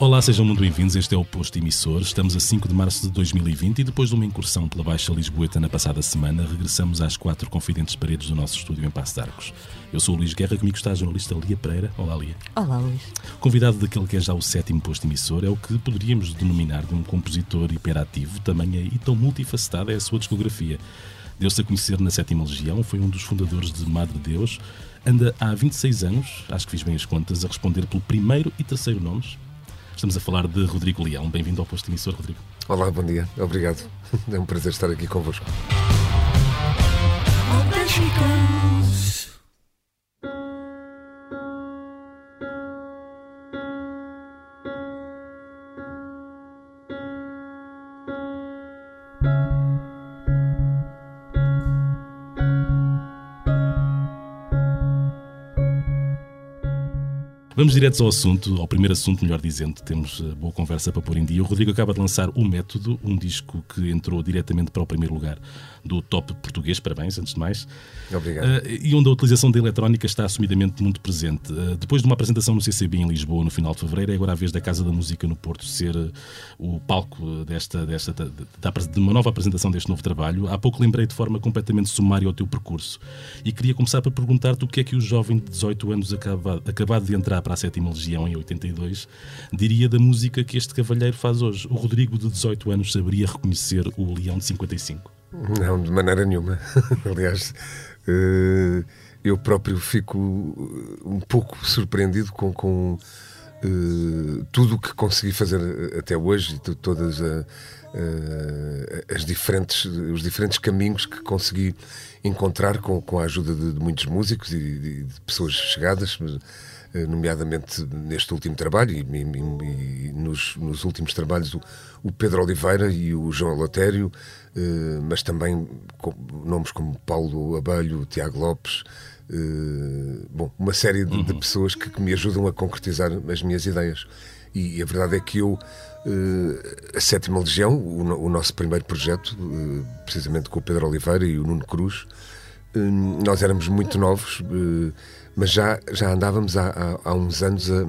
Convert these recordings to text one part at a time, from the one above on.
Olá, sejam muito bem-vindos. Este é o Posto Emissor. Estamos a 5 de março de 2020 e depois de uma incursão pela Baixa Lisboeta na passada semana, regressamos às quatro confidentes paredes do nosso estúdio em Passo de Arcos. Eu sou o Luís Guerra, comigo está a jornalista Lia Pereira. Olá, Lia. Olá, Luís. Convidado daquele que é já o sétimo posto emissor, é o que poderíamos denominar de um compositor hiperativo, tamanha e tão multifacetada é a sua discografia. Deu-se a conhecer na Sétima Legião, foi um dos fundadores de Madre Deus, anda há 26 anos, acho que fiz bem as contas, a responder pelo primeiro e terceiro nomes, Estamos a falar de Rodrigo Leão. Bem-vindo ao posto emissor, Rodrigo. Olá, bom dia. Obrigado. É um prazer estar aqui convosco. Vamos direto ao assunto, ao primeiro assunto, melhor dizendo. Temos eh, boa conversa para pôr em dia. O Rodrigo acaba de lançar O Método, um disco que entrou diretamente para o primeiro lugar do top português. Parabéns, antes de mais. Obrigado. Uh, e onde a utilização da eletrónica está assumidamente muito presente. Uh, depois de uma apresentação no CCB em Lisboa no final de fevereiro, é agora a vez da Casa da Música no Porto ser o palco desta, desta, de, de, uma nova apresentação deste novo trabalho. Há pouco lembrei de forma completamente sumária o teu percurso e queria começar por perguntar-te o que é que o jovem de 18 anos acaba, acabado de entrar para a Sétima Legião em 82, diria da música que este cavalheiro faz hoje. O Rodrigo de 18 anos saberia reconhecer o Leão de 55? Não, de maneira nenhuma. Aliás, eh, eu próprio fico um pouco surpreendido com, com uh, tudo o que consegui fazer até hoje todas a, uh, as diferentes, os diferentes caminhos que consegui encontrar com, com a ajuda de, de muitos músicos e de, de pessoas chegadas. Eh, nomeadamente neste último trabalho e, e, e nos, nos, últimos trabalhos o, o, Pedro Oliveira e o João Lotério, eh, mas também com, nomes como Paulo Abelho, Tiago Lopes, eh, bom, uma série de, uhum. de pessoas que, que, me ajudam a concretizar as minhas ideias. E, a verdade é que eu, a Sétima Legião, o, o nosso primeiro projeto, precisamente com o Pedro Oliveira e o Nuno Cruz, nós éramos muito novos mas já, já andávamos há, há, há uns anos a,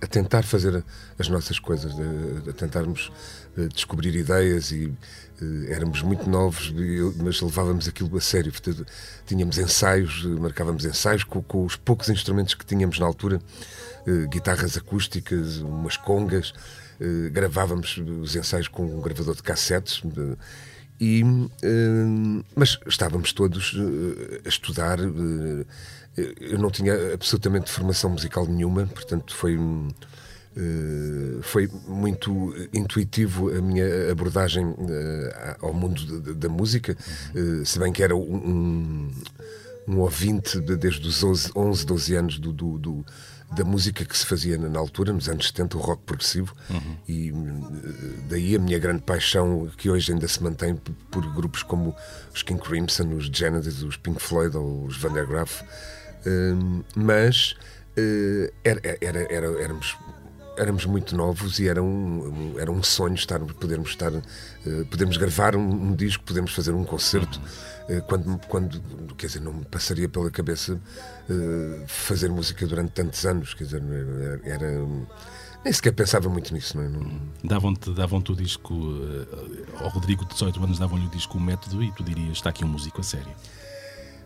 a, tentar fazer as nossas coisas, a, a tentarmos eh, descobrir ideias e eh, éramos muito novos, mas levávamos aquilo a sério. Tínhamos ensaios, marcávamos ensaios com, com, os poucos instrumentos que tínhamos na altura, eh, guitarras acústicas, umas congas, gravávamos os ensaios com um gravador de cassetes. E, mas estávamos todos a estudar eu não tinha absolutamente formação musical nenhuma, portanto foi Uh, foi muito intuitivo a minha abordagem uh, ao mundo da música, uh, se bem que era um, um ouvinte de, desde os 11, 11 12 anos do, do, do, da música que se fazia na altura, nos anos 70, o rock progressivo, uhum. e daí a minha grande paixão, que hoje ainda se mantém por grupos como os King Crimson, os Genesis, os Pink Floyd ou os Van der Graaf mas uh, era, era, era, éramos éramos muito novos e era um, era um sonho estar, podermos estar, uh, podermos gravar um, um, disco, podermos fazer um concerto. Uh, quando, quando, quer dizer, não me passaria pela cabeça uh, fazer música durante tantos anos, quer dizer, era, nem sequer pensava muito nisso, não é? Não... Davam-te davam o disco, ao Rodrigo de 18 anos davam-lhe o disco O Método e tu dirias, está aqui um músico a sério.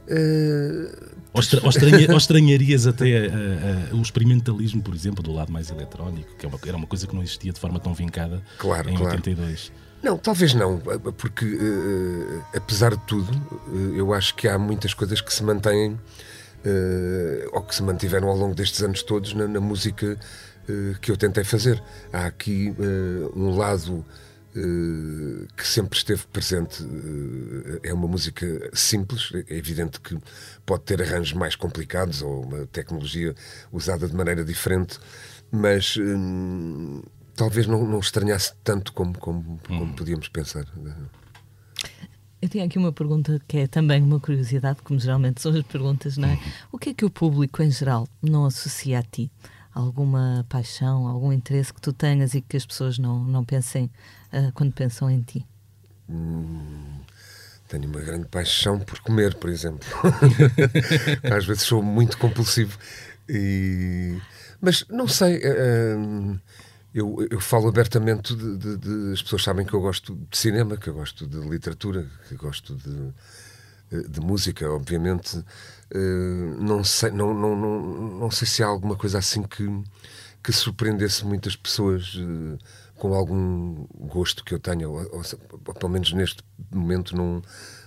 Uh, ou, estra, ou, estranha, ou, estranharias até uh, uh, o experimentalismo, por exemplo, do lado mais eletrónico, que é uma, era uma coisa que não existia de forma tão vincada claro, em claro. 82. Não, talvez não, porque apesar de tudo, eu acho que há muitas coisas que se mantêm ou que se mantiveram ao longo destes anos todos na, na música que eu tentei fazer. Há aqui um lado que sempre esteve presente. Eh, é uma música simples, é evidente que pode ter arranjos mais complicados ou uma tecnologia usada de maneira diferente, mas hum, talvez não, não, estranhasse tanto como, como, como hum. podíamos pensar. Eu tenho aqui uma pergunta que é também uma curiosidade, como geralmente são as perguntas, não é? Uhum. O que é que o público em geral não associa a ti? Alguma paixão, algum interesse que tu tenhas e que as pessoas não, não pensem uh, quando pensam em ti? Hum, tenho uma grande paixão por comer, por exemplo. Às vezes sou muito compulsivo. E... Mas não sei. Uh, eu, eu falo abertamente de, de, de, As pessoas sabem que eu gosto de cinema, que eu gosto de literatura, que gosto de, de música, obviamente. Uh, não, sei, não, não, não, não sei se há alguma coisa assim que, que surpreendesse muitas pessoas uh, com algum gosto que eu tenha, ou, ou, ou, pelo menos neste momento não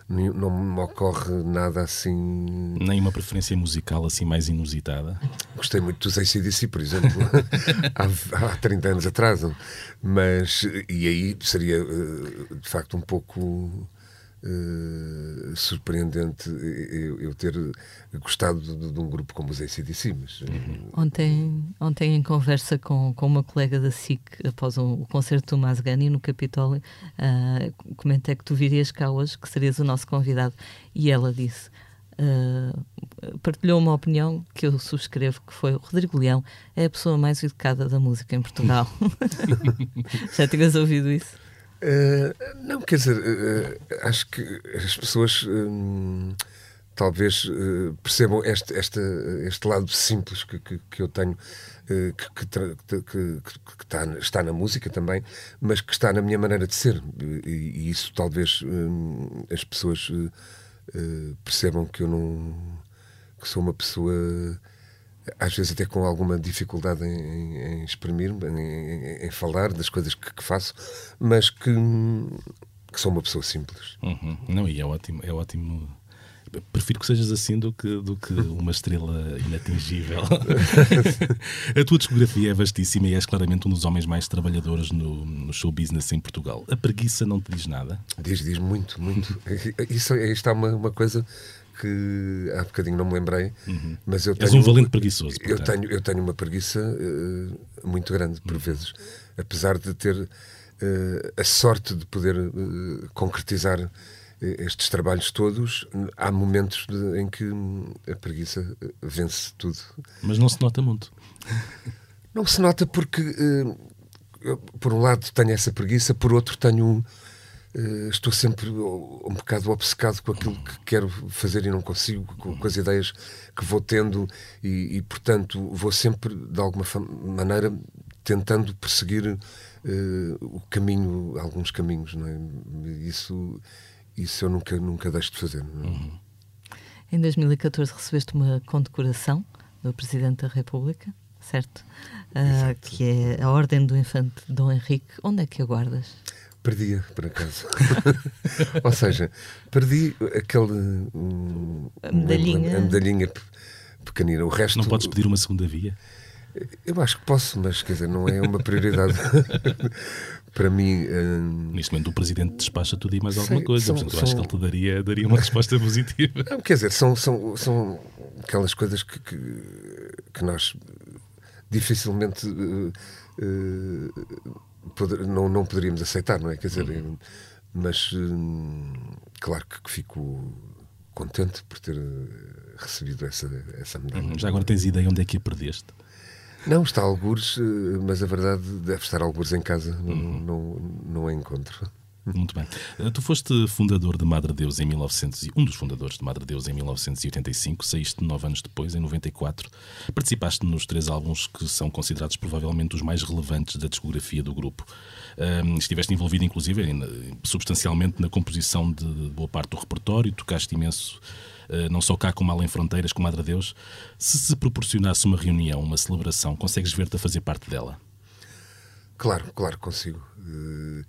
não me ocorre nada assim. Nem uma preferência musical assim mais inusitada? Gostei muito dos ACDC, por exemplo, há, há 30 anos atrás. Mas, e aí seria eh, de facto um pouco uh, surpreendente eu, eu, ter gostado de, de, um grupo como os ACDC. Mas, uhum. ontem, ontem, em conversa com, com uma colega da SIC, após um, o concerto do Masgani no Capitólio, uh, comentei que tu virias cá hoje, que serias o nosso convidado, e ela disse. Uh, partilhou uma opinião que eu subscrevo que foi o Rodrigo Leão é a pessoa mais educada da música em Portugal já tinhas ouvido isso? Uh, não, quer dizer, uh, acho que as pessoas uh, talvez percebam este, este, este lado simples que, que, que eu tenho, que, que, que está, na música também, mas que está na minha maneira de ser. E, e isso talvez as pessoas percebam que eu não. que sou uma pessoa às vezes até com alguma dificuldade em, em exprimir-me, em, em, falar das coisas que, que faço, mas que, que, sou uma pessoa simples. Uhum. Não, e é ótimo, é ótimo. Prefiro que sejas assim do que, do que uma estrela inatingível. a tua discografia é vastíssima e és claramente um dos homens mais trabalhadores no, no show business em Portugal. A preguiça não te diz nada? Diz, diz muito, muito. Isso, isto é uma, uma coisa que há bocadinho não me lembrei, uhum. mas eu tenho. És um valente preguiçoso. Eu tenho, eu tenho uma preguiça uh, muito grande, por uhum. vezes. Apesar de ter uh, a sorte de poder uh, concretizar estes trabalhos todos, há momentos de, em que a preguiça vence tudo. Mas não se nota muito. Não se nota porque, por um lado, tenho essa preguiça, por outro, tenho estou sempre um bocado obcecado com aquilo que quero fazer e não consigo, com, as ideias que vou tendo, e, e, portanto vou sempre, de alguma maneira, tentando perseguir uh, o caminho, alguns caminhos. Não é? Isso, isso eu nunca, nunca deixo de fazer. É? Uhum. Em 2014 recebeste uma condecoração do Presidente da República, certo? Uh, que é a Ordem do Infante Dom Henrique. Onde é que a guardas? Perdia, por acaso. Ou seja, perdi aquele. Um, a medalhinha. A medalhinha pequenina. O resto. Não podes pedir uma segunda via? Eu acho que posso, mas quer dizer, não é uma prioridade. para mim. Um... Neste momento, o presidente despacha tudo e mais alguma Sei, coisa. São, Portanto, eu acho que ele te daria, daria uma resposta positiva. Não, quer dizer, são, são, são aquelas coisas que, que, que nós dificilmente. Uh, uh, poder, não, não poderíamos aceitar, não é? Quer dizer, uhum. mas hum, claro que fico contente por ter eh, recebido essa, essa medalha. Uhum. Já agora tens ideia onde é que a perdeste? Não, está a algures, eh, mas a verdade deve estar a algures em casa, não, uhum. não, não a encontro. Muito bem. Eh, tu foste fundador de Madre Deus em 1900, um dos fundadores de Madre Deus em 1985, saíste nove anos depois, em 94. Participaste nos três álbuns que são considerados provavelmente os mais relevantes da discografia do grupo. Um, estiveste envolvido, inclusive, substancialmente na composição de boa parte do repertório, tocaste imenso Uh, não só cá como além fronteiras, com Madre Deus. Se se proporcionasse uma reunião, uma celebração, consegues ver-te a fazer parte dela? Claro, claro, consigo. Uh,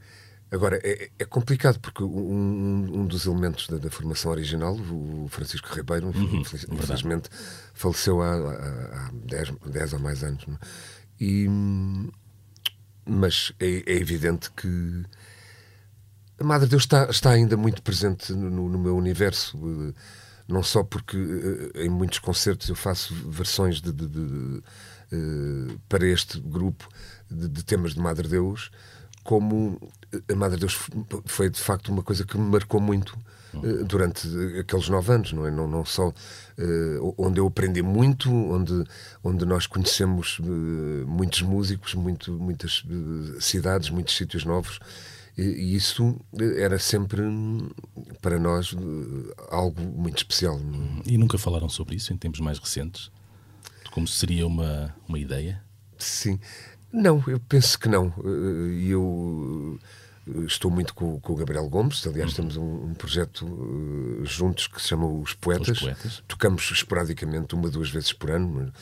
Agora, é, é complicado porque um, um dos elementos da, da, formação original, o Francisco Ribeiro, uhum, infelizmente faleceu há, há, há 10, 10 ou mais anos. Não? É? E, mas é, é, evidente que a Madre Deus está, está ainda muito presente no, no, meu universo. Não só porque eh, em muitos concertos eu faço versões de, de, de, de eh, para este grupo de, temas de Madre Deus, como a Madre Deus foi de facto uma coisa que me marcou muito uh, durante aqueles nove anos, não é? Não, não só uh, onde eu aprendi muito, onde, onde nós conhecemos uh, muitos músicos, muito, muitas cidades, muitos sítios novos. E, e isso era sempre para nós algo muito especial. É? E nunca falaram sobre isso em tempos mais recentes? Como seria uma, uma ideia? Sim. Não, eu penso que não. E eu estou muito com, com, o Gabriel Gomes, aliás, uhum. temos um, um projeto uh, juntos que se chama Os Poetas. Os Poetas. Tocamos esporadicamente, uma, duas vezes por ano.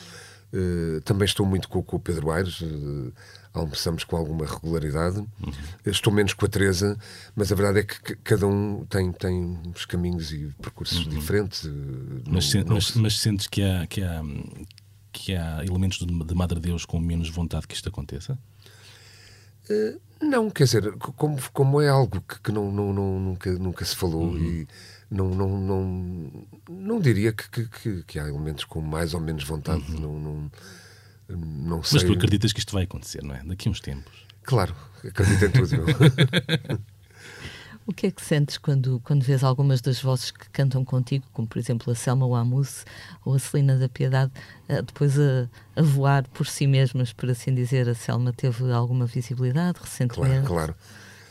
Uh, também estou muito com, com o Pedro Aires, uh, almoçamos com alguma regularidade. Uhum. Estou menos com a Teresa, mas a verdade é que cada um tem, tem uns caminhos e percursos uhum. diferentes. Mas, não, mas, mas, sentes que há, que há, que há elementos de, Madre Deus com menos vontade que isto aconteça? Uh, não, quer dizer, como, como é algo que, que não, não, não, nunca, nunca se falou uhum. e não, não, não, não diria que, que, que, há elementos com mais ou menos vontade. Uhum. Não, não, não sei. Mas tu acreditas que isto vai acontecer, não é? Daqui a uns tempos. Claro, acredito em tudo. O que é que sentes quando, quando vês algumas das vozes que cantam contigo, como por exemplo a Selma Wamus ou a Celina da Piedade, eh, depois a, a, voar por si mesmas, por assim dizer? A Selma teve alguma visibilidade recentemente? Claro, claro.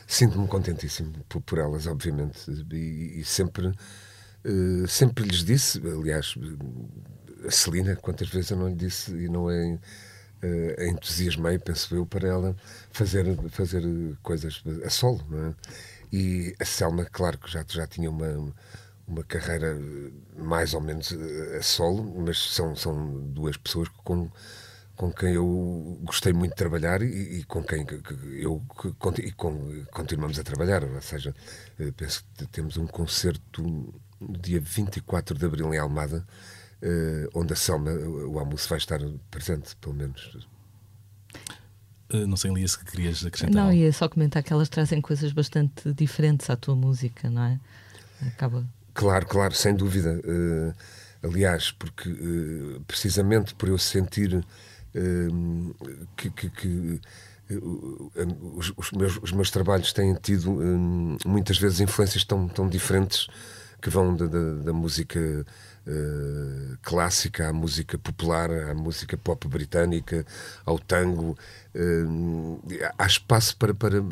Sinto-me contentíssimo por, por, elas, obviamente, e, e sempre, uh, sempre lhes disse, aliás, a Celina, quantas vezes eu não lhe disse e não é uh, entusiasmei, penso eu, para ela fazer, fazer coisas a solo, não é? E a Selma, claro que já, já tinha uma, uma carreira mais ou menos eh, a solo, mas são, são duas pessoas com, com quem eu gostei muito de trabalhar e, e com quem eu e com, continuamos a trabalhar. Ou seja, eh, penso que temos um concerto no dia 24 de abril em Almada, eh, onde a Selma, o almoço, vai estar presente, pelo menos. Eh, não sei, Elias, que querias acrescentar. Não, ia só comentar que elas trazem coisas bastante diferentes à tua música, não é? Acaba. Claro, claro, sem dúvida. Uh, aliás, porque uh, precisamente por eu sentir uh, que, que, que os, os, meus, os, meus, trabalhos têm tido muitas vezes influências tão, tão diferentes que vão da, da, da música uh, clássica, à música popular, à música pop britânica, ao tango. Uh, há espaço para, para eh,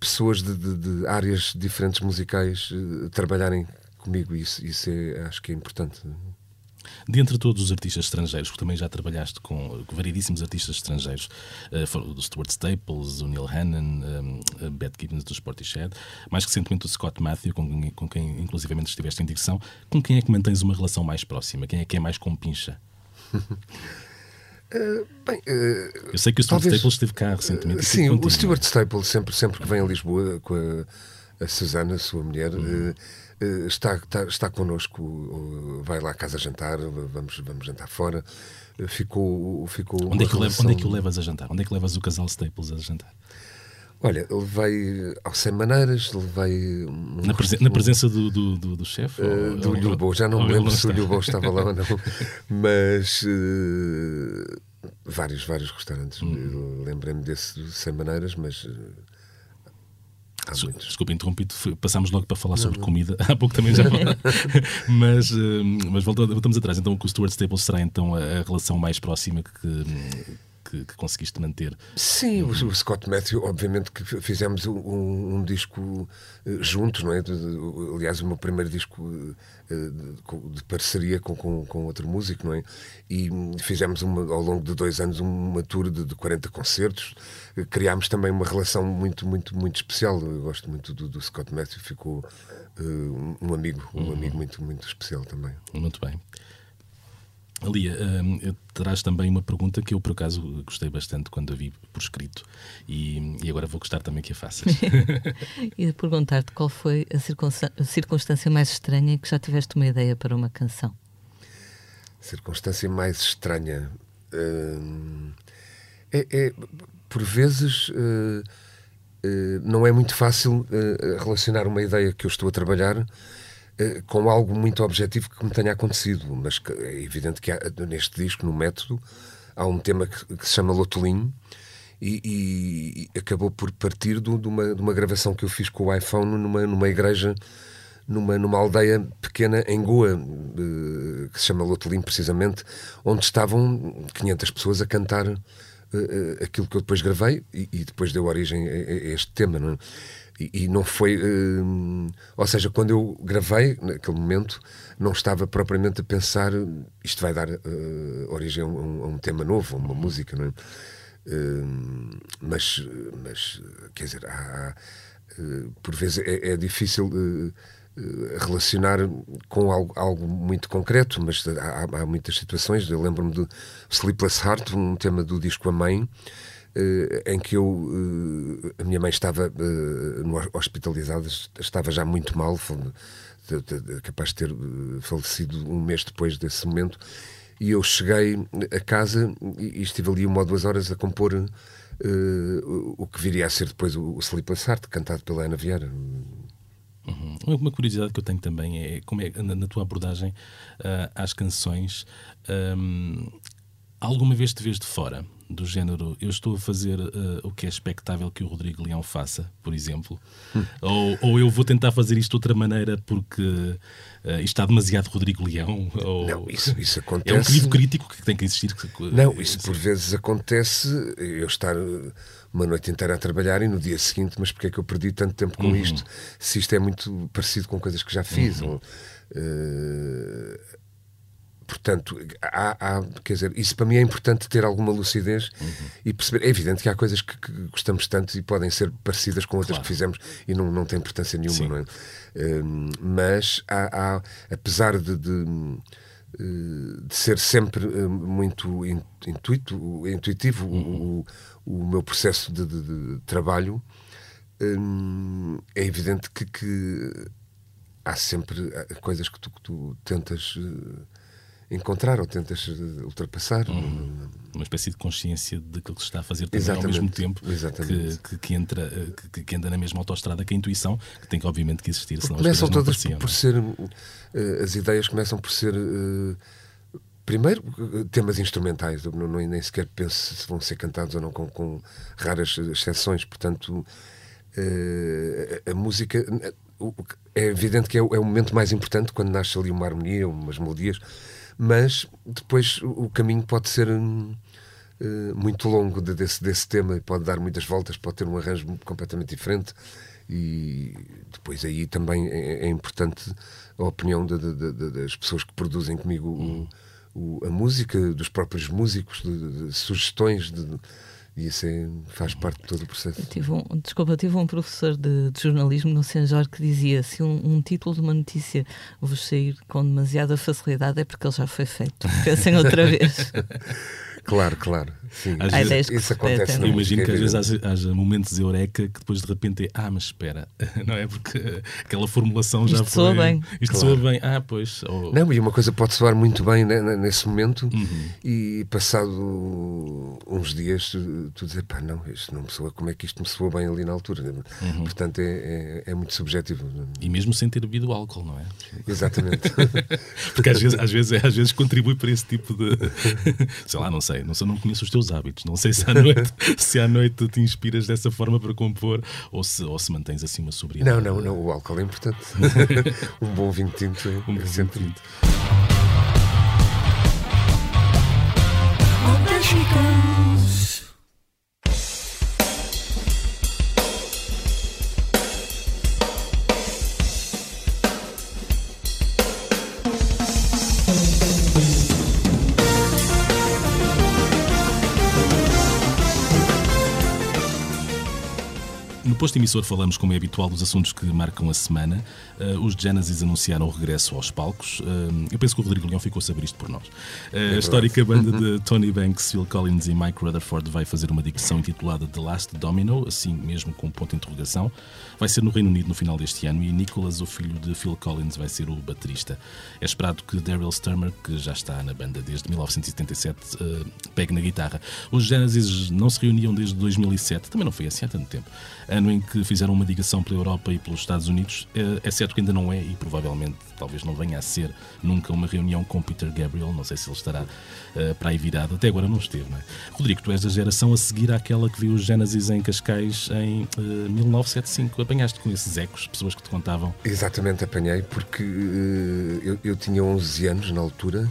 pessoas de, de, de, áreas diferentes musicais uh, trabalharem comigo. Isso, isso é, acho que é importante. Dentre todos os artistas estrangeiros, porque também já trabalhaste com, com variedíssimos artistas estrangeiros, uh, do Stuart Staples, o Neil Hannon, um, uh, Beth Gibbons do Sportishead, mais recentemente o Scott Matthew, com, com quem inclusivamente estiveste em digressão, com quem é que mantens uma relação mais próxima? Quem é que é mais compincha? Uh, bem, uh, eu sei que o Stuart talvez, Staples esteve cá recentemente. sim, o Stuart Staples, sempre, sempre que vem a Lisboa com a, a Susana, sua mulher, uhum. Eh, está, está, está connosco, vai lá à casa jantar, vamos, vamos jantar fora. Eh, ficou, ficou onde, é que relação... onde é que o levas a jantar? Onde é que levas o casal Staples a jantar? Olha, levei ao Sem Maneiras, levei. Um na, presen na, presença do, do, do, do chefe? Uh, do Lhulbo, já não me lembro se o Lhulbo estava lá ou não, mas uh, vários, vários restaurantes. Hum. Lembrei-me desse Sem Maneiras, mas uh, Desculpa, interrompido, passámos logo para falar não, sobre não. comida. Há pouco também já mas, eh, mas voltamos atrás. Então, com o Stuart Staples será então a relação mais próxima que, que, que conseguiste manter. Sim, o, o, Scott Matthew, obviamente que fizemos um, um disco eh, juntos, não é? Aliás, o meu primeiro disco eh, de parceria com, com, com, outro músico, não é? E fizemos uma, ao longo de dois anos uma tour de, de 40 concertos. Criámos também uma relação muito, muito, muito especial. Eu gosto muito do, do Scott Matthew, ficou uh, um amigo, um uhum. amigo muito, muito especial também. Muito bem. Lia, uh, terás também uma pergunta que eu, por acaso, gostei bastante quando a vi por escrito e, e agora vou gostar também que a faças. e perguntar-te qual foi a, a circunstância mais estranha em que já tiveste uma ideia para uma canção? Circunstância mais estranha. Uh, é, é, por vezes. Uh, não é muito fácil relacionar uma ideia que eu estou a trabalhar com algo muito objetivo que me tenha acontecido, mas é evidente que há, neste disco, no método, há um tema que, que se chama Lotolim e, e, acabou por partir do, de, uma, de uma gravação que eu fiz com o iPhone numa, numa igreja, numa, numa aldeia pequena em Goa, eh, que se chama Lotolim precisamente, onde estavam 500 pessoas a cantar uh, aquilo que eu depois gravei e, e, depois deu origem a, a este tema. Não é? E, não foi. Uh, ou seja, quando eu gravei, naquele momento, não estava propriamente a pensar isto vai dar uh, origem a um, a um, tema novo, a uma música, não é? Uh, mas, mas, quer dizer, há, há, uh, por vezes é, é difícil uh, relacionar com algo, algo, muito concreto, mas há, há muitas situações. Eu lembro-me do Sleepless Heart, um tema do disco A Mãe, em que eu, a minha mãe estava hospitalizada, estava já muito mal, capaz de ter falecido um mês depois desse momento e eu cheguei a casa e, estive ali uma ou duas horas a compor o que viria a ser depois o, o Sleepless Heart, cantado pela Ana Vieira. Uhum. Uma curiosidade que eu tenho também é como é na, na tua abordagem uh, às canções. Um, alguma vez te vês de fora? Do género eu estou a fazer uh, o que é expectável que o Rodrigo Leão faça, por exemplo, hum. ou, ou eu vou tentar fazer isto de outra maneira porque uh, está demasiado Rodrigo Leão. Ou... Não, isso, isso acontece. É um crivo crítico que tem que existir. Não, isso por vezes acontece. Eu estar uma noite inteira a trabalhar e no dia seguinte, mas porque é que eu perdi tanto tempo com uhum. isto? Se isto é muito parecido com coisas que já fiz. Uhum. Ou, uh, Portanto, há, há, quer dizer, isso para mim é importante ter alguma lucidez uhum. e perceber. É evidente que há coisas que, que, gostamos tanto e podem ser parecidas com outras claro. que fizemos e não, não tem importância nenhuma, é? Uh, mas há, há, apesar de, de, eh, de, ser sempre eh, muito intuito, intuitivo uhum. o, o, meu processo de, de trabalho, hum, é evidente que, que, há sempre coisas que tu, que tu tentas encontrar ou tentas eh, ultrapassar. Uhum. Uma espécie de consciência daquilo que se está a fazer também ao mesmo tempo que, que, que, entra, eh, que, que, anda na mesma autostrada que a intuição, que tem que obviamente que existir, senão começam as todas por, por ser uh, as ideias começam por ser primeiro temas instrumentais, não, nem sequer penso se vão ser cantados ou não com, com raras exceções, portanto uh, a música é evidente que é o, é o momento mais importante quando nasce ali uma harmonia, umas melodias mas depois o caminho pode ser uh, muito longo de, desse, desse tema e pode dar muitas voltas, pode ter um arranjo completamente diferente e depois aí também é, é importante a opinião de, de, das pessoas que produzem comigo o, o, a música, dos próprios músicos, de, sugestões de, e isso é, faz parte de todo o processo. Eu tive um, desculpa, eu tive um professor de, de jornalismo no Senjor que dizia: se um, um, título de uma notícia vos sair com demasiada facilidade é porque ele já foi feito. Pensem outra vez. Claro, claro. Sim. Às vezes, isso acontece. Eu imagino que às vezes haja, haja, momentos de eureka que depois de repente é ah, mas espera, não é? Porque aquela formulação já Isto foi. Soa bem. Isto claro. soa bem. Ah, pois. Ou... Não, e uma coisa pode soar muito bem né, nesse momento uhum. e passado uns dias tu dizes, pá, não, isto não me soa, como é que isto me soa bem ali na altura? Uhum. Portanto, é, é, é, muito subjetivo. E mesmo sem ter bebido álcool, não é? Exatamente. Porque às vezes, às, vezes, às vezes contribui para esse tipo de. sei lá, não sei, não, sei, não conheço os teus hábitos, não sei se à noite, se à noite te inspiras dessa forma para compor ou se, ou se mantens assim uma sobriedade. Não, não, não, o álcool é importante. um bom vinho tinto é, um é sempre. Vinho tinto. Posto emissor falamos, como é habitual, dos assuntos que marcam a semana. Uh, os Genesis anunciaram o regresso aos palcos. Uh, eu penso que o Rodrigo Leão ficou a saber isto por nós. Uh, a histórica banda de Tony Banks, Phil Collins e Mike Rutherford vai fazer uma digressão intitulada The Last Domino, assim mesmo com um ponto de interrogação. Vai ser no Reino Unido no final deste ano e Nicholas, o filho de Phil Collins, vai ser o baterista. É esperado que Daryl Sturmer, que já está na banda desde 1977, pegue na guitarra. Os Genesis não se reuniam desde 2007, também não foi assim há tanto tempo. Ano em que fizeram uma ligação pela Europa e pelos Estados Unidos. É, é certo que ainda não é e provavelmente talvez não venha a ser nunca uma reunião com Peter Gabriel. Não sei se ele estará uh, para aí virado. Até agora não esteve, não é? Rodrigo, tu és da geração a seguir àquela que viu os Genesis em Cascais em uh, eh, 1975. Apanhaste com esses ecos, pessoas que te contavam? Exatamente, apanhei, porque uh, eu, eu tinha 11 anos na altura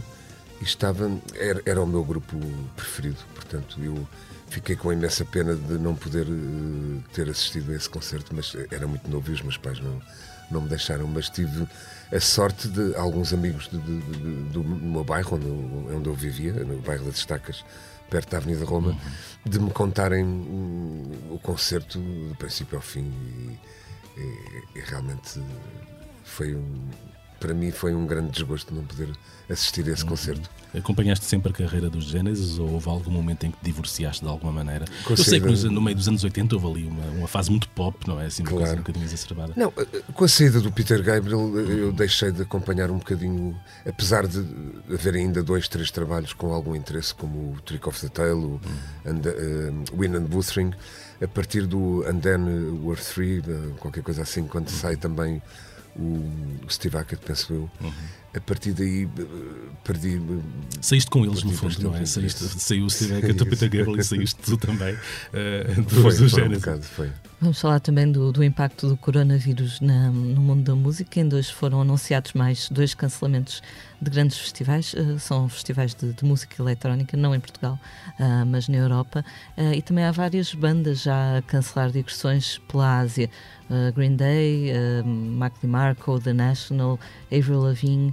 e estava. Era, era o meu grupo preferido, portanto, eu Fiquei com imensa pena de não poder uh, ter assistido a esse concerto, mas era muito novo e os meus pais não, não me deixaram. Mas tive a sorte de alguns amigos de, de, de, do meu bairro, onde, onde eu vivia, no bairro das Estacas, perto da Avenida Roma, de me contarem hum, o concerto do princípio ao fim. E, e- e realmente foi um. Para mim foi um grande desgosto não poder assistir a esse concerto. Acompanhaste sempre a carreira dos Genesis ou houve algum momento em que te divorciaste de alguma maneira? Com Eu sei que no meio dos anos 80 houve ali uma, uma fase muito pop, não é? Assim, uma coisa Claro. um bocadinho exacerbada. Não, eh, com a saída do Peter Gabriel eu deixei de acompanhar um bocadinho, apesar de haver ainda dois, três trabalhos com algum interesse, como o Trick of the Tail, o eh, Win and Boothring, a partir do And Then Worth Three, eh, qualquer coisa assim, quando sai também o Steve Hackett, penso eu, a partir daí perdi. Saíste com eles, no fundo, não é? Saíste, saiu o Steve Hackett, o Isso. Peter Gabriel e saíste tu também eh, dos, Foi, dos foi um bocado, foi. Vamos falar também do, do impacto do coronavírus na- no mundo da música. Ainda hoje foram anunciados mais dois cancelamentos de grandes festivais. eh, são festivais de, de música eletrónica, não em Portugal, ah, mas na Europa. Ah, e também há várias bandas já a cancelar digressões pela Ásia. Green Day, uh, Mac DeMarco, The National, Avril Lavigne,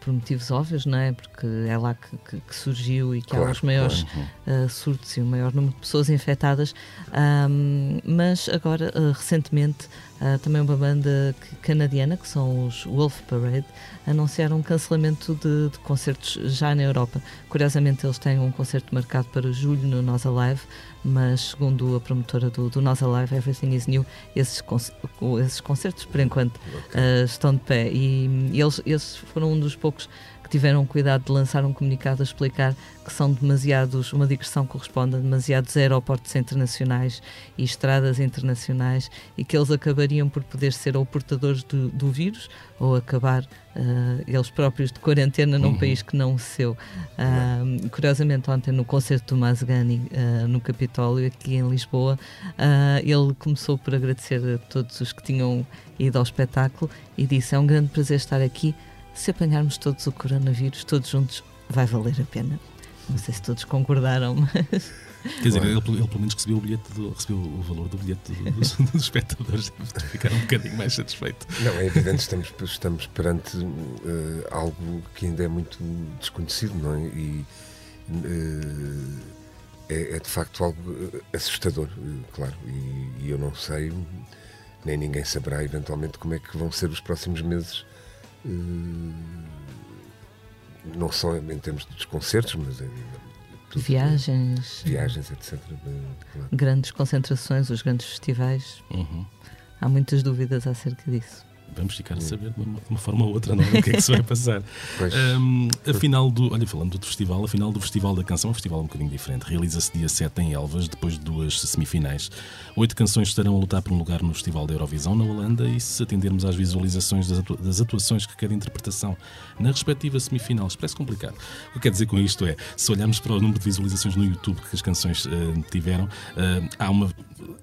por motivos óbvios, não é? Porque é lá que, que- que surgiu e que há Claro, os maiores uh, surtos e o maior número de pessoas infectadas. Ahm, mas agora, uh, recentemente, uh, também uma banda canadiana, que são os Wolf Parade, anunciaram um cancelamento de, de concertos já na Europa. Curiosamente, eles têm um concerto marcado para julho no Nós Alive, mas segundo a promotora do, do Nós Alive, Everything is New, esses, conce- esses concertos, por enquanto, uh, estão de pé. E, e eles, esses foram um dos poucos que tiveram cuidado de lançar um comunicado a explicar que são demasiados, uma digressão corresponde a demasiados aeroportos internacionais e estradas internacionais e que eles acabariam por poder ser ou portadores do, do vírus ou acabar ah, eles próprios de quarentena num país que não o seu. Ah, curiosamente, ontem no concerto do Mazgani ah, no Capitólio, aqui em Lisboa, ah, ele começou por agradecer a todos os que tinham ido ao espetáculo e disse: É um grande prazer estar aqui. Se apanharmos todos o coronavírus, todos juntos, vai valer a pena. Não sei se todos concordaram, mas Quer dizer, ele, ele pelo menos recebeu o, bilhete do- recebeu o valor do bilhete do- dos, dos espectadores, deve ficar um bocadinho mais satisfeito. Não, é evidente, estamos, estamos perante eh, algo que ainda é muito desconhecido, não é? E eh, é, é de facto algo eh, assustador, claro. E, e eu não sei, nem ninguém saberá eventualmente como é que vão ser os próximos meses. Eh, não só em termos de concertos, mas em tudo, viagens, viagens, etc. claro. grandes concentrações, os grandes festivais, Uhum. há muitas dúvidas acerca disso. Vamos ficar a saber de uma, de uma forma ou outra, não é? O que é que se vai passar? Um, a final do. Olha, falando do festival, a final do Festival da Canção é um festival um bocadinho diferente. Realiza-se dia 7 em Elvas, depois de duas semifinais. Oito canções estarão a lutar por um lugar no Festival da Eurovisão na Holanda e se atendermos às visualizações das, atua- das atuações que cada interpretação na respectiva semifinal, parece complicado. O que quer dizer com isto é, se olharmos para o número de visualizações no YouTube que as canções eh, tiveram, eh, há uma.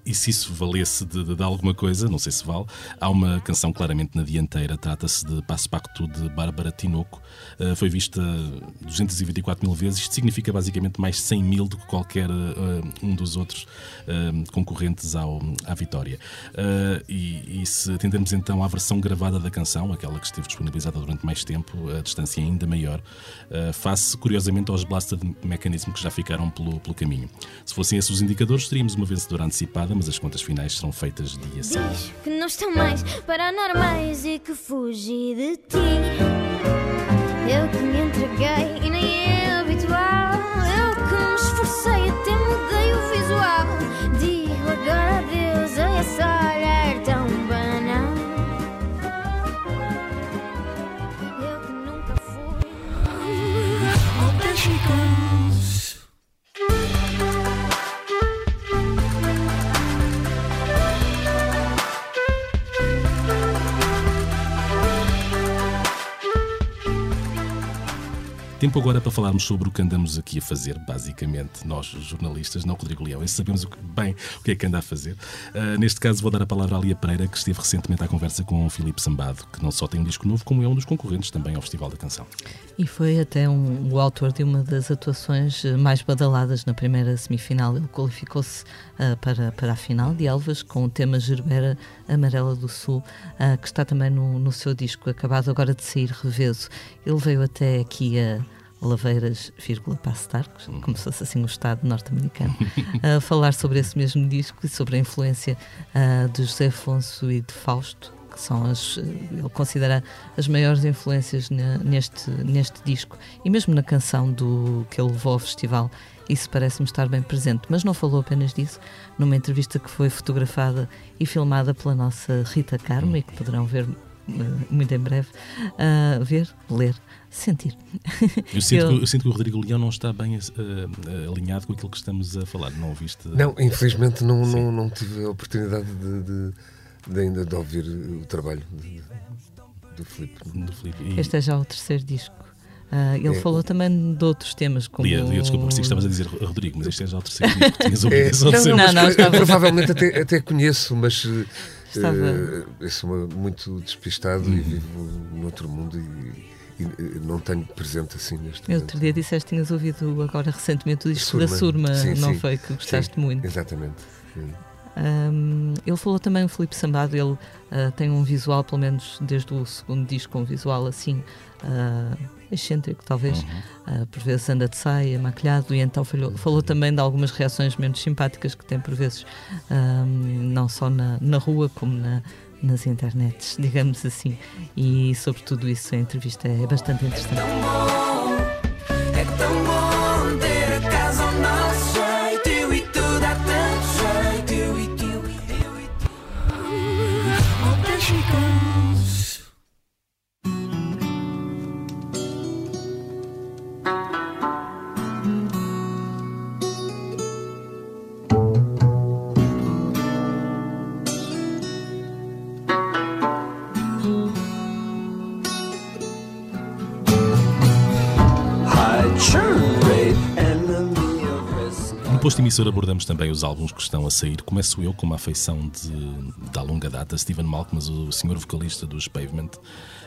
E se isso valesse de, de- de alguma coisa, não sei se vale, há uma canção claramente na dianteira, trata-se de Passo Pacto de Bárbara Tinoco, eh, foi vista 224 mil vezes, isto significa basicamente mais 100 mil do que qualquer eh, um dos outros eh, concorrentes ao, à vitória. E, e se atendermos então à versão gravada da canção, aquela que esteve disponibilizada durante mais tempo, a distância é ainda maior, face curiosamente aos Blasted Mechanism que já ficaram pelo, pelo caminho. Se fossem esses os indicadores, teríamos uma vencedora antecipada, mas as contas finais serão feitas dia 6. Diz que não estão mais paranormais e que fugi de ti. Eu que me entreguei e nem é habitual. Eu que me esforcei, até mudei o visual. Digo agora adeus a esse Tempo agora para falarmos sobre o que andamos aqui a fazer, basicamente, nós, jornalistas, não Rodrigo Leão, e sabemos o que- bem o que é que anda a fazer. Ah, neste caso, vou dar a palavra à Lia Pereira, que esteve recentemente à conversa com o Filipe Sambado, que não só tem um disco novo, como é um dos concorrentes também ao Festival da Canção. E foi até um, o autor de uma das atuações eh, mais badaladas na primeira semifinal. Ele qualificou-se ah, para, para a final de Elvas com o tema Gerbera Amarela do Sul, ah, que está também no, no seu disco, acabado agora de sair reveso. Ele veio até aqui a Laveiras, vírgula, Passo de Arcos, como se fosse assim o Estado norte-americano, a falar sobre esse mesmo disco e sobre a influência uh, de José Afonso e de Fausto, que são as, ele considera as maiores influências neste, neste disco. E mesmo na canção do que ele levou ao festival isso parece-me estar bem presente, mas não falou apenas disso numa entrevista que foi fotografada e filmada pela nossa Rita Carmo e que poderão ver eh, muito em breve, uh, ver, ler, sentir. Eu sinto, eu... Que, eu sinto, Que, o Rodrigo Leão não está bem uh, alinhado com aquilo que estamos a falar, não ouviste? Não, infelizmente não, não, não, tive a oportunidade de, de, de ainda de ouvir o trabalho do Filipe. E... Este é já o terceiro disco. Uh, ele é, falou também de outros temas como. Lia, Lia desculpa, por que estavas a dizer, Rodrigo, mas este é já o terceiro disco que tinhas ouvido. É, não, não, não, estava... provavelmente até, até conheço, mas Estava... Uh, eu sou muito despistado uhum. e vivo num outro mundo e, e, não tenho presente assim neste eu Outro dia disseste que tinhas ouvido agora recentemente o disco Surma. da Surma, sim, não sim. foi? Que gostaste sim, muito. Exatamente. Um, ele falou também o Felipe Sambado, ele uh, tem um visual, pelo menos desde o segundo disco, um visual assim uh, excêntrico, talvez, uhum. uh, por vezes anda de saia, maquilhado, e então falou, falou também de algumas reações menos simpáticas que tem por vezes, não só na, na rua como na, nas internets, digamos assim. E sobre tudo isso a entrevista é bastante interessante. É posto emissor abordamos também os álbuns que estão a sair. Começo eu com uma afeição de, da longa data. Stephen Malcolm, o senhor vocalista dos Pavement.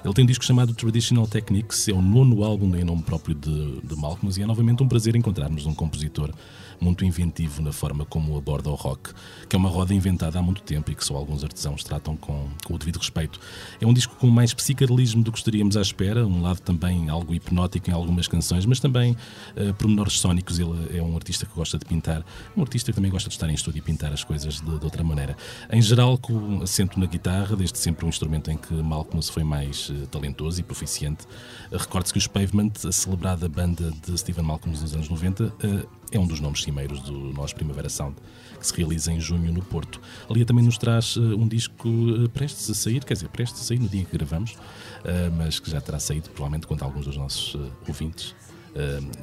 Ele tem um disco chamado Traditional Techniques, é o nono álbum em nome próprio de, de Malcolm e é novamente um prazer encontrarmos um compositor muito inventivo na forma como aborda o rock, que é uma roda inventada há muito tempo e que só alguns artesãos tratam com, com o devido respeito. É um disco com mais psicadelismo do que estaríamos à espera, um lado também algo hipnótico em algumas canções, mas também uh, pormenores sónicos. Ele é um artista que gosta de pintar, um artista que também gosta de estar em estúdio e pintar as coisas de, de outra maneira. Em geral, com acento na guitarra, desde sempre um instrumento em que Malcolm foi mais uh, talentoso e proficiente. Uh, Recorde-se que os Pavement, a celebrada banda de Stephen Malcolm nos anos 90, uh, é um dos nomes cimeiros do nosso Primavera Sound, que se realiza em junho no Porto. Ali também nos traz uh, um disco uh, prestes a sair, quer dizer, prestes a sair no dia que gravamos, uh, mas que já terá saído, provavelmente, quando alguns dos nossos ouvintes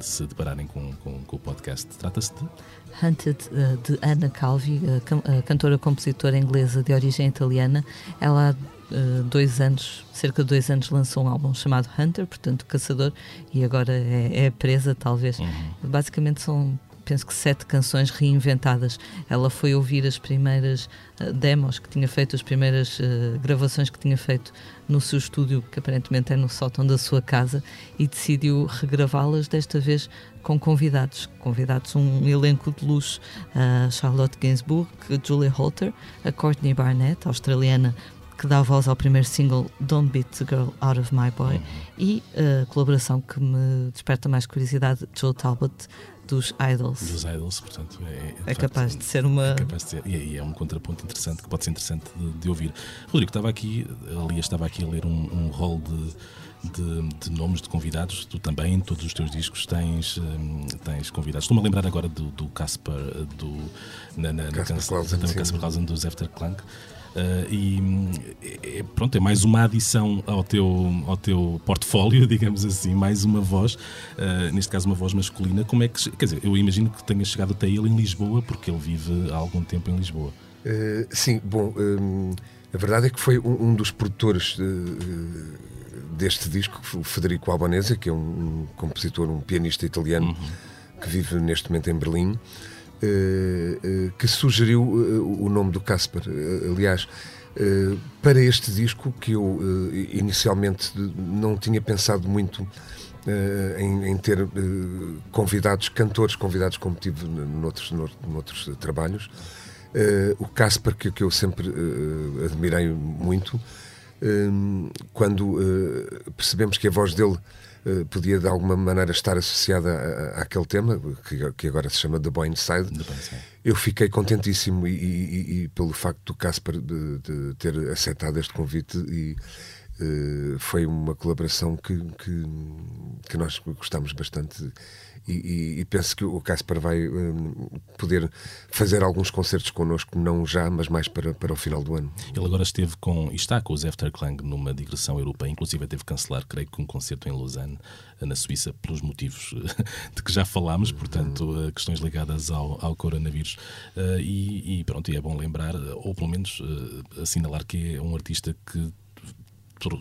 se depararem com, com, com o podcast. Trata-se de. Hunted, de Anna Calvi, cantora-compositora inglesa de origem italiana. Ela há dois anos, cerca de dois anos, lançou um álbum chamado Hunter, portanto, Caçador, e agora é, é presa, talvez. Uhum. Basicamente são penso que sete canções reinventadas. Ela foi ouvir as primeiras uh, demos que tinha feito, as primeiras uh, gravações que tinha feito no seu estúdio, que aparentemente é no sótão da sua casa, e decidiu regravá-las, desta vez com convidados. Convidados, um elenco de luxo: a Charlotte Gainsbourg, Julia Holter, a Courtney Barnett, australiana que dá voz ao primeiro single Don't Beat the Girl Out of My Boy uhum. e a colaboração que me desperta mais curiosidade, Joe Talbot, dos Idols. Dos Idols, portanto, é, é capaz de ser uma. É capaz de ser, e aí é um contraponto interessante que pode ser interessante de, de ouvir. Rodrigo, estava aqui, a Lia estava aqui a ler um, um rol de, de, de, nomes de convidados. Tu também, em todos os teus discos, tens, um, tens convidados. Estou-me a lembrar agora do, Casper, do, na, na, Casper Clausen dos After Clank. Uh, e é, pronto, é mais uma adição ao teu, ao teu portfólio, digamos assim, mais uma voz, uh, neste caso uma voz masculina. Como é que, quer dizer, eu imagino que tenha chegado até ele em Lisboa, porque ele vive há algum tempo em Lisboa. Uh, sim, bom, um, a verdade é que foi um, um dos produtores deste disco, o Federico Albanese, que é um, um compositor, um pianista italiano uhum. que vive neste momento em Berlim. Eh, eh, que sugeriu eh, o nome do Casper. aliás, para este disco, que eu inicialmente não tinha pensado muito em, ter convidados, cantores convidados, como tive noutros, noutros trabalhos. o Casper, que, eu sempre admirei muito, quando percebemos que a voz dele podia de alguma maneira estar associada àquele tema, que, que, agora se chama The Boy Inside, The Boy Inside. eu fiquei contentíssimo e, e, e pelo facto do Casper de, de, ter aceitado este convite e uh, foi uma colaboração que, que, que nós gostamos bastante e, e, penso que o Casper vai um, poder fazer alguns concertos connosco, não já, mas mais para, para o final do ano. Ele agora esteve com, e está com os Afterklang numa digressão europeia, inclusive teve que cancelar, creio que um concerto em Lausanne, na Suíça, pelos motivos de que já falámos, portanto, uhum. questões ligadas ao, ao coronavírus. Uh, e, e, pronto, é bom lembrar, ou pelo menos uh, assinalar que é um artista que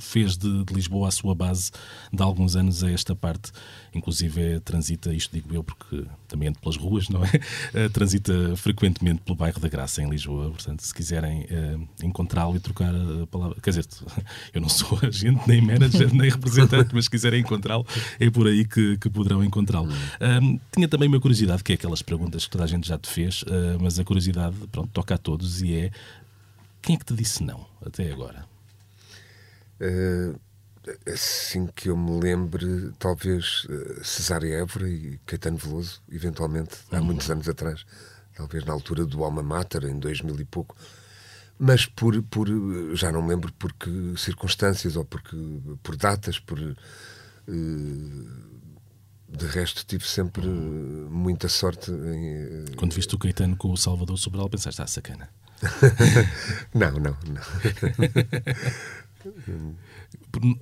fez de, de, Lisboa a sua base de alguns anos a esta parte. Inclusive é, transita, isto digo eu porque também ando pelas ruas, não é? Uh, transita frequentemente pelo bairro da Graça em Lisboa. Portanto, se quiserem uh, encontrá-lo e trocar a palavra. Quer dizer, eu não sou agente, nem manager, nem representante, mas se quiserem encontrá-lo, é por aí que, que poderão encontrá-lo. Um, tinha também uma curiosidade, que é aquelas perguntas que toda a gente já te fez, uh, mas a curiosidade, pronto, toca a todos e é quem é que te disse não até agora? Uh, assim que eu me lembre, talvez uh, Cesária Évora e Caetano Veloso, eventualmente, há uhum. muitos anos atrás, talvez na altura do Alma Mater, em 2000 e pouco. Mas por, por já não me lembro por que circunstâncias ou porque, por datas, por. Uh, de resto, tive sempre uhum. muita sorte em. Quando viste o Caetano com o Salvador Sobral, pensaste, ah, sacana. não, não, não.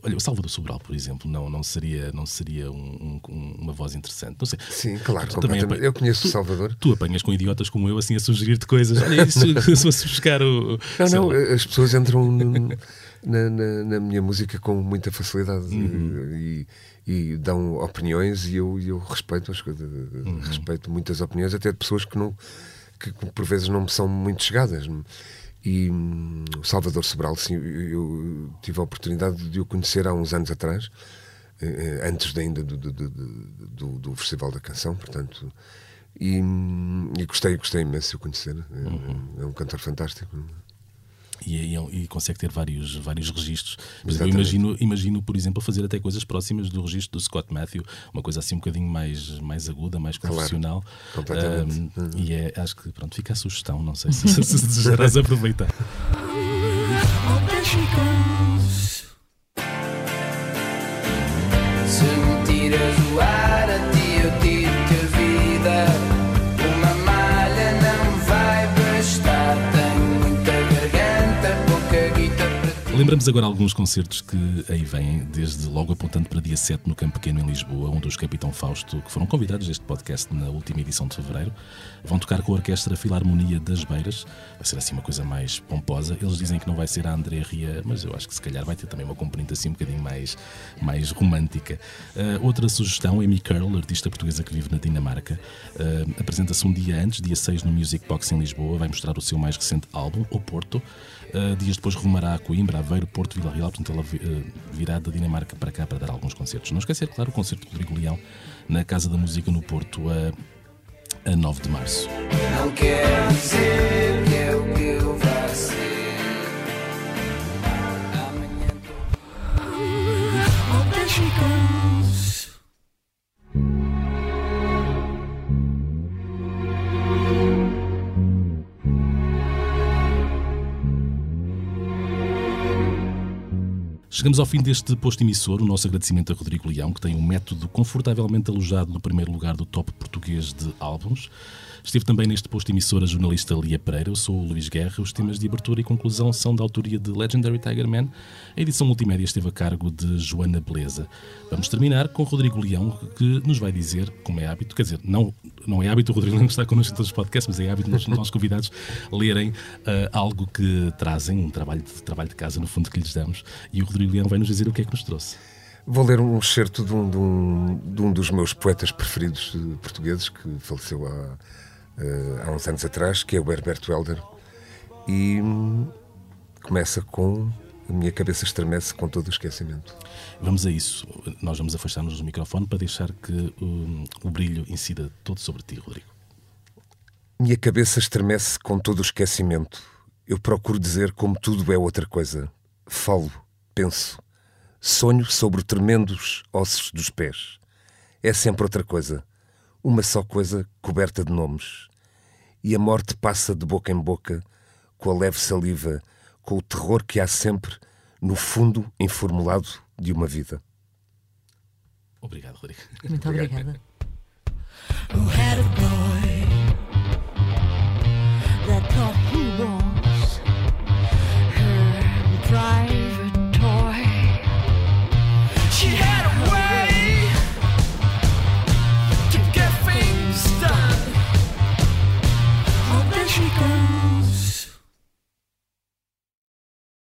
Olha, o Salvador Sobral, por exemplo, não, não seria, não seria um, um, uma voz interessante. Não sei. Sim, claro, completamente. eu conheço tu, o Salvador. Tu apanhas com idiotas como eu, assim, a sugerir-te coisas. Olha, isso, se fosse buscar o. Não, não, lá. as pessoas entram na, na, na, minha música com muita facilidade uhum. e, e, dão opiniões e eu, eu respeito as coisas. Uhum. Respeito muitas opiniões, até de pessoas que não que por vezes não me são muito chegadas. E hum, o Salvador Sobral, sim, eu, tive a oportunidade de o conhecer há uns anos atrás, eh, eh antes ainda do, do, do, do, Festival da Canção, portanto. E, hum, e gostei, gostei imenso de o conhecer. É, uhum. é um cantor fantástico e, e, e, consegue ter vários, vários registros. Mas eu imagino, imagino, por exemplo, fazer até coisas próximas do registro do Scott Matthew, uma coisa assim um bocadinho mais, mais aguda, mais profissional. Claro, um, uhum. E é, acho que pronto, fica a sugestão, não sei se, se, se desejarás aproveitar. Lembramos agora alguns concertos que aí vêm, desde logo apontando para dia 7 no Campo Pequeno em Lisboa, onde os Capitão Fausto, que foram convidados deste podcast na última edição de fevereiro, vão tocar com a Orquestra Filarmonia das Beiras. Vai ser assim uma coisa mais pomposa. Eles dizem que não vai ser a André Ria, mas eu acho que se calhar vai ter também uma componente assim um bocadinho mais, mais romântica. Uh, outra sugestão, Amy Curl, artista portuguesa que vive na Dinamarca, uh, apresenta-se um dia antes, dia 6, no Music Box em Lisboa. Vai mostrar o seu mais recente álbum, O Porto. Uh, dias depois rumará a Coimbra, Aveiro, Porto, Vila Real, portanto ela uh, virá da Dinamarca para cá para dar alguns concertos. Não esquecer, claro, o concerto de Rodrigo Leão na Casa da Música no Porto a, a 9 de março. Não que que eu Chegamos ao fim deste posto emissor. O nosso agradecimento a Rodrigo Leão, que tem um método confortavelmente alojado no primeiro lugar do top português de álbuns. Esteve também neste posto emissor a jornalista Lia Pereira. Eu sou o Luís Guerra. Os temas de abertura e conclusão são da autoria de Legendary Tiger Man. A edição multimédia esteve a cargo de Joana Beleza. Vamos terminar com Rodrigo Leão, que nos vai dizer, como é hábito, quer dizer, não, não é hábito o Rodrigo Leão estar connosco em todos os podcasts, mas é hábito os nossos convidados lerem uh, algo que trazem, um trabalho de, trabalho de casa, no fundo, que lhes damos. E o Rodrigo Leão vai nos dizer o que é que nos trouxe. Vou ler um excerto de um, de um, de um dos meus poetas preferidos eh, portugueses, que faleceu há uh, há uns anos atrás, que é o Herberto Helder, e hum, começa com a minha cabeça estremece com todo o esquecimento. Vamos a isso. Nós vamos afastar-nos do microfone para deixar que um, o brilho incida todo sobre ti, Rodrigo. Minha cabeça estremece com todo o esquecimento. Eu procuro dizer como tudo é outra coisa. Falo penso, sonho sobre tremendos ossos dos pés. É sempre outra coisa, uma só coisa coberta de nomes. E a morte passa de boca em boca, com a leve saliva, com o terror que há sempre no fundo informulado de uma vida. Obrigado, Rodrigo. Muito obrigada. who